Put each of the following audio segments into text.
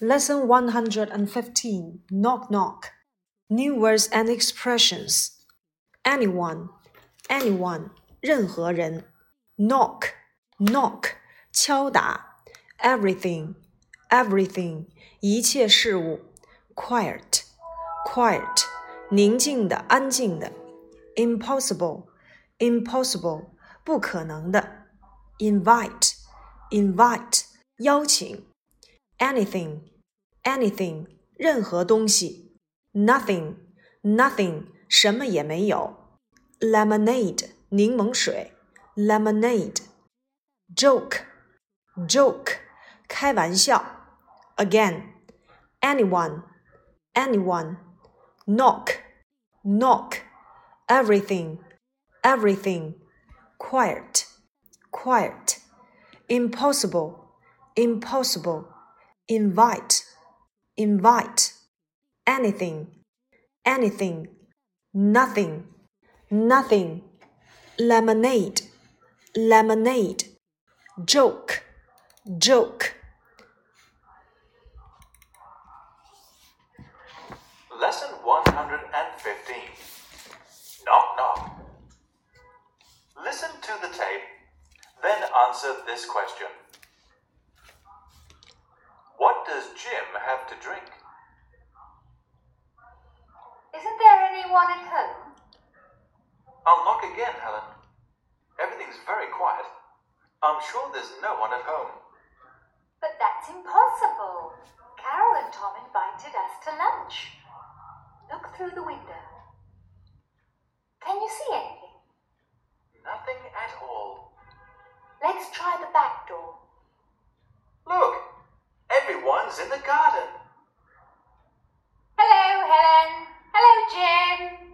Lesson 115 Knock Knock New words and expressions Anyone Anyone 任何人 Knock Knock 敲打 Everything Everything 一切事物 Quiet Quiet 宁静的安静的 Impossible Impossible 不可能的 Invite Invite 邀请 Anything anything 任何东西，nothing nothing 什么也没有，lemonade 柠檬水，lemonade joke joke 开玩笑，again anyone anyone knock knock everything everything quiet quiet impossible impossible invite invite, anything, anything, nothing, nothing, lemonade, lemonade, joke, joke. Lesson 115 Knock Knock. Listen to the tape, then answer this question. What does Jim have to drink? Isn't there anyone at home? I'll knock again, Helen. Everything's very quiet. I'm sure there's no one at home. But that's impossible. Carol and Tom invited us to lunch. Look through the window. Can you see anything? Nothing at all. Let's try the back door. Look! Everyone's in the garden. Hello, Helen. Hello, Jim.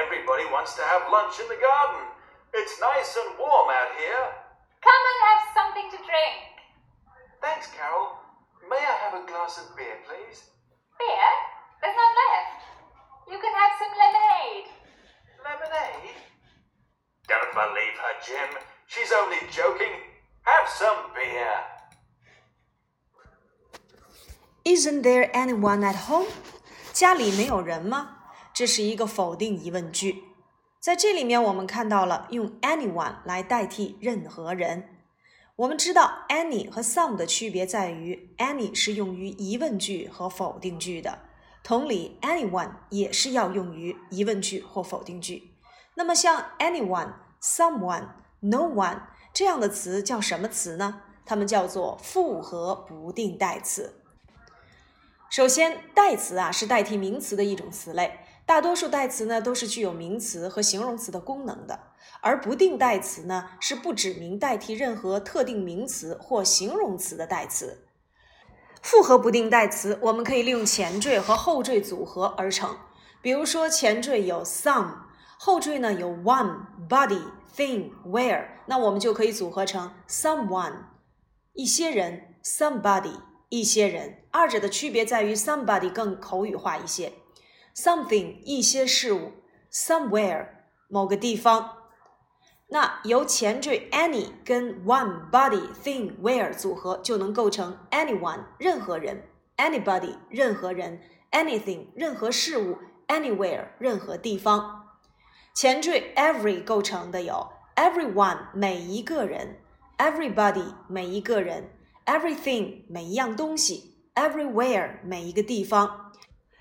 Everybody wants to have lunch in the garden. It's nice and warm out here. Come and have something to drink. Thanks, Carol. May I have a glass of beer, please? Beer? There's none left. You can have some lemonade. Lemonade? Don't believe her, Jim. She's only joking. Have some beer. Isn't there anyone at home？家里没有人吗？这是一个否定疑问句。在这里面，我们看到了用 anyone 来代替任何人。我们知道 any 和 some 的区别在于，any 是用于疑问句和否定句的，同理，anyone 也是要用于疑问句或否定句。那么像 anyone、someone、no one 这样的词叫什么词呢？它们叫做复合不定代词。首先，代词啊是代替名词的一种词类，大多数代词呢都是具有名词和形容词的功能的，而不定代词呢是不指明代替任何特定名词或形容词的代词。复合不定代词，我们可以利用前缀和后缀组合而成。比如说，前缀有 some，后缀呢有 one、body、thing、where，那我们就可以组合成 someone，一些人；somebody。一些人，二者的区别在于 somebody 更口语化一些，something 一些事物，somewhere 某个地方。那由前缀 any 跟 one body thing where 组合，就能构成 anyone 任何人，anybody 任何人，anything 任何事物，anywhere 任何地方。前缀 every 构成的有 everyone 每一个人，everybody 每一个人。Everything 每一样东西，everywhere 每一个地方。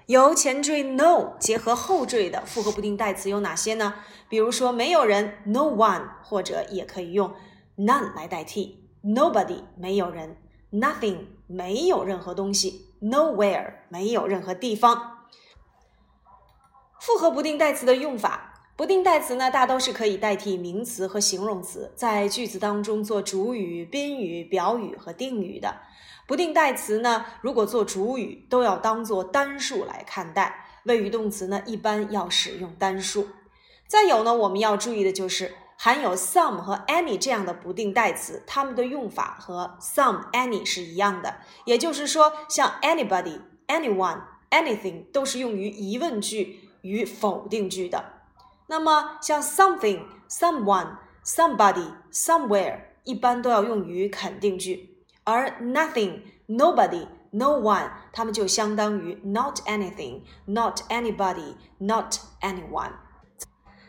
由前缀 no 结合后缀的复合不定代词有哪些呢？比如说没有人，no one，或者也可以用 none 来代替，nobody 没有人，nothing 没有任何东西，nowhere 没有任何地方。复合不定代词的用法。不定代词呢，大都是可以代替名词和形容词，在句子当中做主语、宾语、表语和定语的。不定代词呢，如果做主语，都要当做单数来看待；谓语动词呢，一般要使用单数。再有呢，我们要注意的就是含有 some 和 any 这样的不定代词，它们的用法和 some、any 是一样的。也就是说，像 anybody、anyone、anything 都是用于疑问句与否定句的。那么像 something、someone、somebody、somewhere 一般都要用于肯定句，而 nothing、nobody、no one，它们就相当于 not anything、not anybody、not anyone。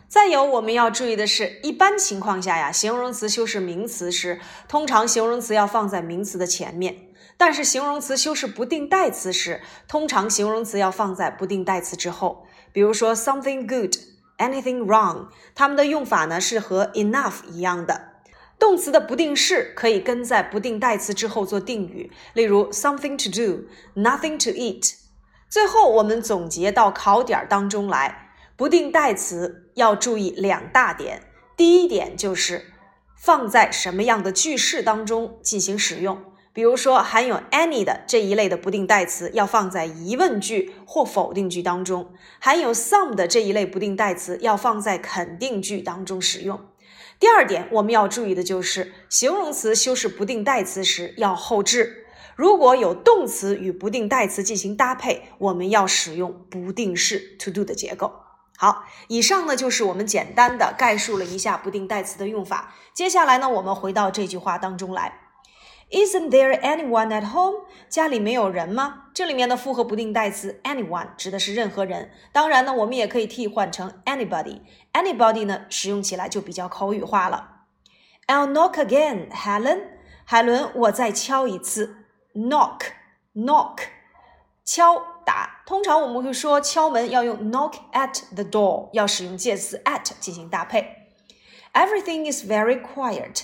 再有我们要注意的是，一般情况下呀，形容词修饰名词时，通常形容词要放在名词的前面；但是形容词修饰不定代词时，通常形容词要放在不定代词之后。比如说 something good、anything wrong，它们的用法呢是和 enough 一样的。动词的不定式可以跟在不定代词之后做定语，例如 something to do、nothing to eat。最后我们总结到考点当中来。不定代词要注意两大点，第一点就是放在什么样的句式当中进行使用。比如说，含有 any 的这一类的不定代词要放在疑问句或否定句当中；含有 some 的这一类不定代词要放在肯定句当中使用。第二点，我们要注意的就是形容词修饰不定代词时要后置。如果有动词与不定代词进行搭配，我们要使用不定式 to do 的结构。好，以上呢就是我们简单的概述了一下不定代词的用法。接下来呢，我们回到这句话当中来。Isn't there anyone at home？家里没有人吗？这里面的复合不定代词 anyone 指的是任何人。当然呢，我们也可以替换成 anybody。anybody 呢，使用起来就比较口语化了。I'll knock again, Helen。海伦，我再敲一次。Knock，knock，敲。打，通常我们会说敲门要用 knock at the door，要使用介词 at 进行搭配。Everything is very quiet，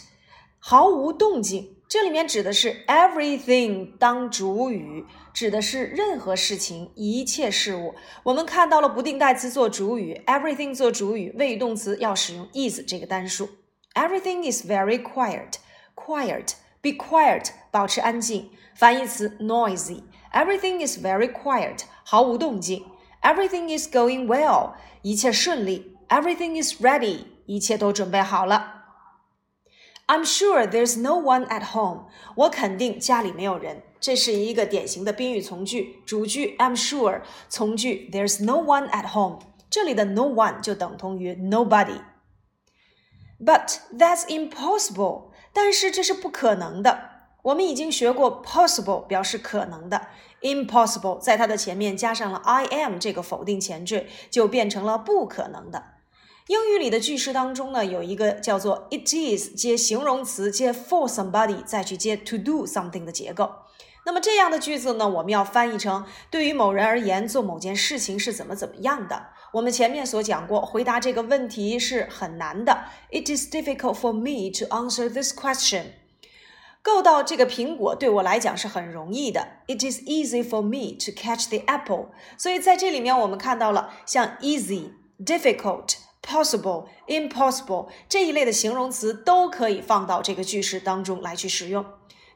毫无动静。 这里面指的是 everything 当主语，指的是任何事情、一切事物。我们看到了不定代词做主语，everything 做主语，谓语动词要使用 is 这个单数。Everything is very quiet，quiet，be quiet，保持安静。反义词 noisy。Everything is very quiet，毫无动静。Everything is going well，一切顺利。Everything is ready，一切都准备好了。 I'm sure there's no one at home，我肯定家里没有人。这是一个典型的宾语从句，主句 I'm sure，从句 There's no one at home。这里的 no one 就等同于 nobody。But that's impossible，但是这是不可能的。我们已经学过 possible 表示可能的，impossible 在它的前面加上了 I am 这个否定前缀，就变成了不可能的。英语里的句式当中呢，有一个叫做 it is 接形容词接 for somebody 再去接 to do something 的结构。那么这样的句子呢，我们要翻译成对于某人而言做某件事情是怎么怎么样的。我们前面所讲过，回答这个问题是很难的。It is difficult for me to answer this question. 够到这个苹果对我来讲是很容易的。It is easy for me to catch the apple。所以在这里面，我们看到了像 easy、difficult、possible、impossible 这一类的形容词都可以放到这个句式当中来去使用。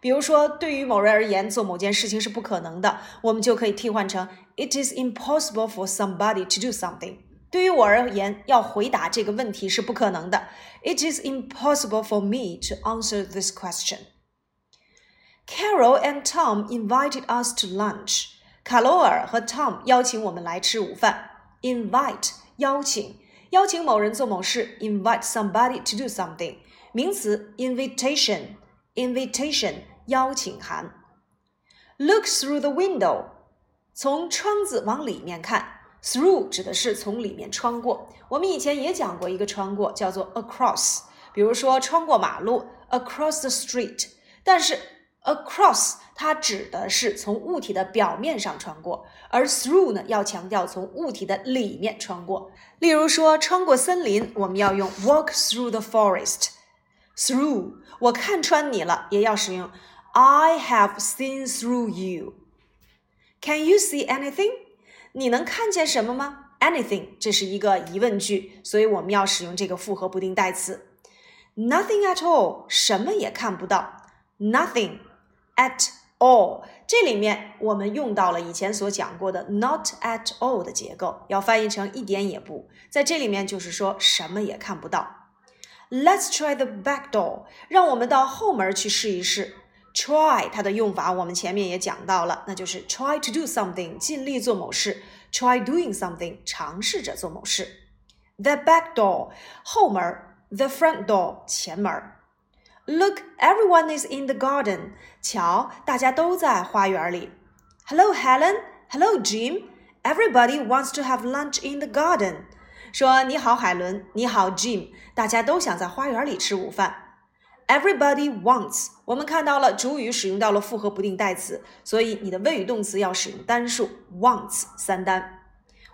比如说，对于某人而言，做某件事情是不可能的，我们就可以替换成 It is impossible for somebody to do something。对于我而言，要回答这个问题是不可能的。It is impossible for me to answer this question。Carol and Tom invited us to lunch. 卡罗尔和 Tom 邀请我们来吃午饭。Invite 邀请， 邀请某人做某事。Invite somebody to do something。名词 invitation，invitation 邀请函。Look through the window，从窗子往里面看。Through 指的是从里面穿过。我们以前也讲过一个穿过，叫做 across。比如说穿过马路，across the street。但是 Across 它指的是从物体的表面上穿过，而 through 呢要强调从物体的里面穿过。例如说，穿过森林，我们要用 walk through the forest。Through 我看穿你了，也要使用 I have seen through you。Can you see anything？你能看见什么吗？Anything 这是一个疑问句，所以我们要使用这个复合不定代词。Nothing at all，什么也看不到。Nothing。At all，这里面我们用到了以前所讲过的 not at all 的结构，要翻译成一点也不。在这里面就是说什么也看不到。Let's try the back door，让我们到后门去试一试。Try 它的用法我们前面也讲到了，那就是 try to do something，尽力做某事；try doing something，尝试着做某事。The back door 后门，the front door 前门。Look, everyone is in the garden. 瞧，大家都在花园里。Hello, Helen. Hello, Jim. Everybody wants to have lunch in the garden. 说你好，海伦，你好，Jim。大家都想在花园里吃午饭。Everybody wants，我们看到了主语使用到了复合不定代词，所以你的谓语动词要使用单数 wants 三单。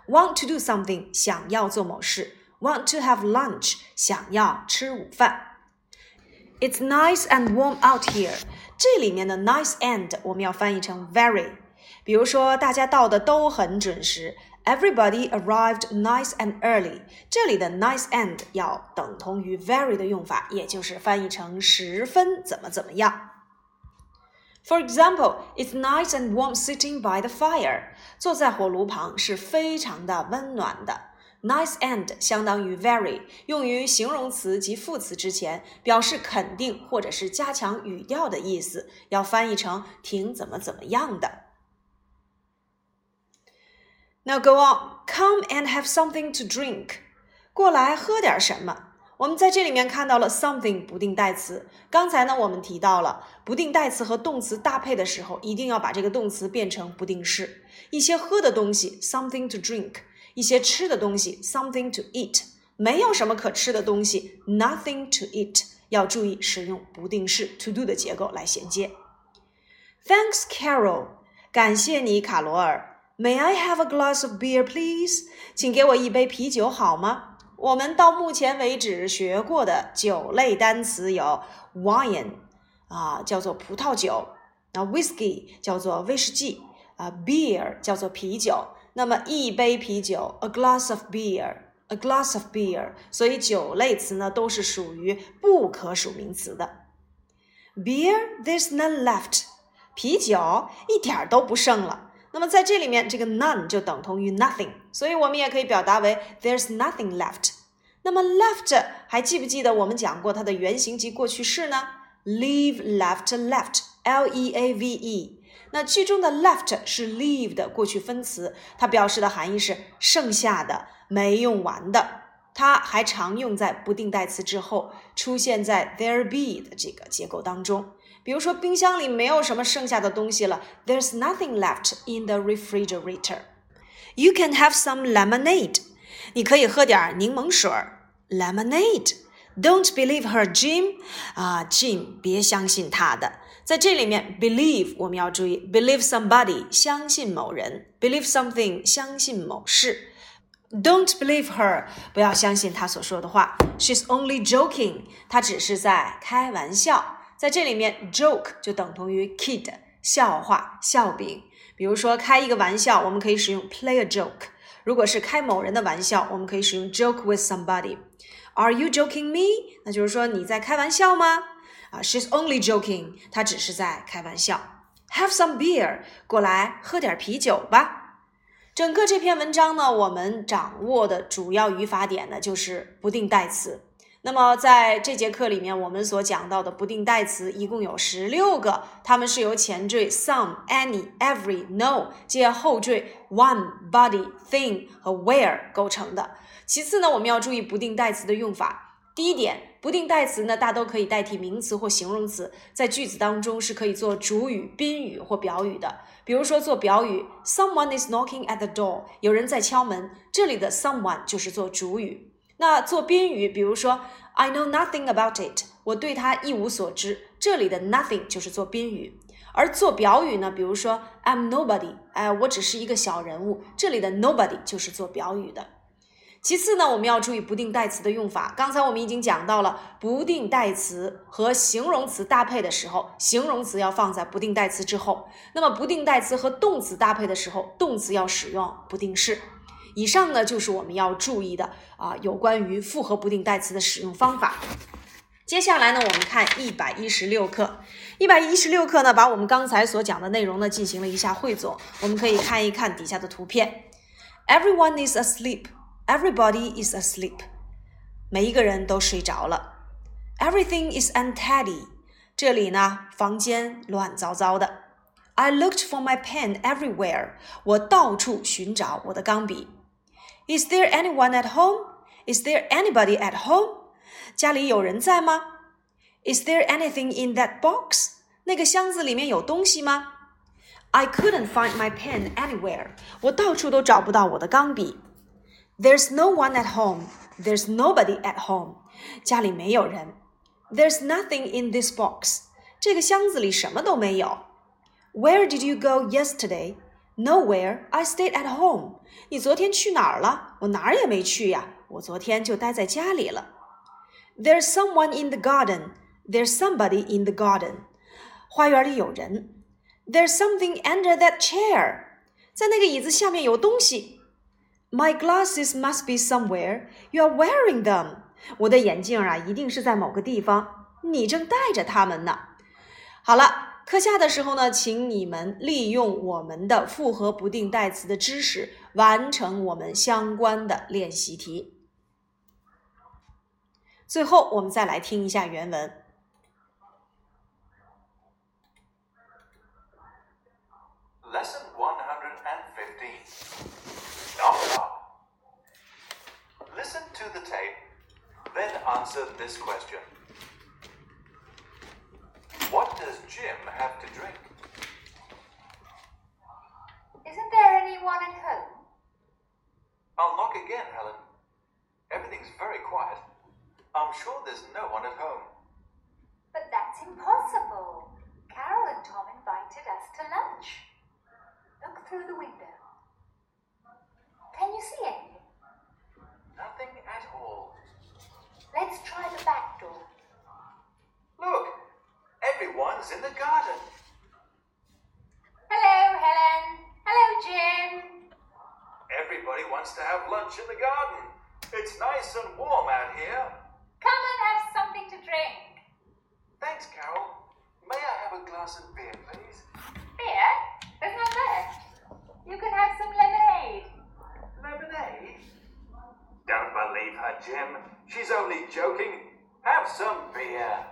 Want to do something，想要做某事。Want to have lunch，想要吃午饭。It's nice and warm out here。这里面的 nice and 我们要翻译成 very。比如说，大家到的都很准时。Everybody arrived nice and early。这里的 nice and 要等同于 very 的用法，也就是翻译成十分怎么怎么样。For example, it's nice and warm sitting by the fire。坐在火炉旁是非常的温暖的。 Nice and 相当于 very，用于形容词及副词之前，表示肯定或者是加强语调的意思，要翻译成挺怎么怎么样的。Now go on, come and have something to drink。过来喝点什么。我们在这里面看到了 something 不定代词。刚才呢，我们提到了不定代词和动词搭配的时候，一定要把这个动词变成不定式。一些喝的东西，something to drink；一些吃的东西，something to eat。没有什么可吃的东西，nothing to eat。要注意使用不定式 to do 的结构来衔接。Thanks, Carol。感谢你，卡罗尔。May I have a glass of beer, please？请给我一杯啤酒好吗？我们到目前为止学过的酒类单词有 wine，啊，叫做葡萄酒；那 whisky 叫做威士忌；啊，beer 叫做啤酒。那么一杯啤酒，a glass of beer，a glass of beer。所以酒类词呢都是属于不可数名词的。Beer，there's none left。啤酒一点儿都不剩了。那么在这里面，这个 none 就等同于 nothing，所以我们也可以表达为 there's nothing left。那么 left 还记不记得我们讲过它的原形及过去式呢？leave left left，l e a v e。那句中的 left 是 leave 的过去分词，它表示的含义是剩下的、没用完的。它还常用在不定代词之后，出现在 there be 的这个结构当中。比如说，冰箱里没有什么剩下的东西了，There's nothing left in the refrigerator. You can have some lemonade. 你可以喝点柠檬水，lemonade. Don't believe her, Jim. 啊，Jim，别相信他的。在这里面，believe 我们要注意，believe somebody 相信某人，believe something 相信某事。Don't believe her，不要相信她所说的话。She's only joking，她只是在开玩笑。在这里面，joke 就等同于 kid，笑话、笑柄。比如说，开一个玩笑，我们可以使用 play a joke；如果是开某人的玩笑，我们可以使用 joke with somebody。Are you joking me？那就是说你在开玩笑吗？啊，She's only joking，她只是在开玩笑。Have some beer，过来喝点啤酒吧。整个这篇文章呢，我们掌握的主要语法点呢，就是不定代词。那么在这节课里面，我们所讲到的不定代词一共有十六个，它们是由前缀 some、any、every、no 接后缀 one、body、thing 和 where 构成的。其次呢，我们要注意不定代词的用法。第一点，不定代词呢大都可以代替名词或形容词，在句子当中是可以做主语、宾语或表语的。比如说做表语，Someone is knocking at the door，有人在敲门，这里的 someone 就是做主语。那做宾语，比如说 I know nothing about it，我对它一无所知。这里的 nothing 就是做宾语。而做表语呢，比如说 I'm nobody，哎，我只是一个小人物。这里的 nobody 就是做表语的。其次呢，我们要注意不定代词的用法。刚才我们已经讲到了，不定代词和形容词搭配的时候，形容词要放在不定代词之后。那么不定代词和动词搭配的时候，动词要使用不定式。以上呢就是我们要注意的啊，有关于复合不定代词的使用方法。接下来呢，我们看一百一十六课。一百一十六课呢，把我们刚才所讲的内容呢进行了一下汇总。我们可以看一看底下的图片。Everyone is asleep. Everybody is asleep. 每一个人都睡着了。Everything is untidy. 这里呢，房间乱糟糟的。I looked for my pen everywhere. 我到处寻找我的钢笔。Is there anyone at home? Is there anybody at home? 家里有人在吗 Is there anything in that box? 那个箱子里面有东西吗？I couldn't find my pen anywhere. 我到处都找不到我的钢笔。 There's no one at home. There's nobody at home. 家里没有人。There's nothing in this box. 这个箱子里什么都没有。Where did you go yesterday? Nowhere. I stayed at home. 你昨天去哪儿了？我哪儿也没去呀。我昨天就待在家里了。There's someone in the garden. There's somebody in the garden. 花园里有人。There's something under that chair. 在那个椅子下面有东西。 My glasses must be somewhere. You are wearing them. 我的眼镜啊，一定是在某个地方。你正戴着它们呢。好了，课下的时候呢，请你们利用我们的复合不定代词的知识，完成我们相关的练习题。最后，我们再来听一下原文。Lesson then answer this question. What does Jim have to drink? Isn't there anyone at home? I'll knock again, Helen. Everything's very quiet. I'm sure there's no one at home. But that's impossible. Carol and Tom invited us to lunch. Look through the window. Can you see anything? Nothing at all. Let's try the back door. Look! Everyone's in the garden. Hello, Helen. Hello, Jim. Everybody wants to have lunch in the garden. It's nice and warm out here. Come and have something to drink. Thanks, Carol. May I have a glass of beer, please? Beer? There's none left. You can have some lemonade. Lemonade? Don't believe her, Jim. She's only joking. Have some beer.